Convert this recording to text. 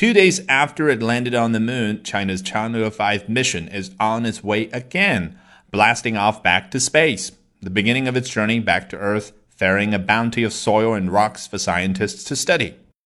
Two days after it landed on the moon, China's Chang'e 5 mission is on its way again, blasting off back to space. The beginning of its journey back to Earth, ferrying a bounty of soil and rocks for scientists to study.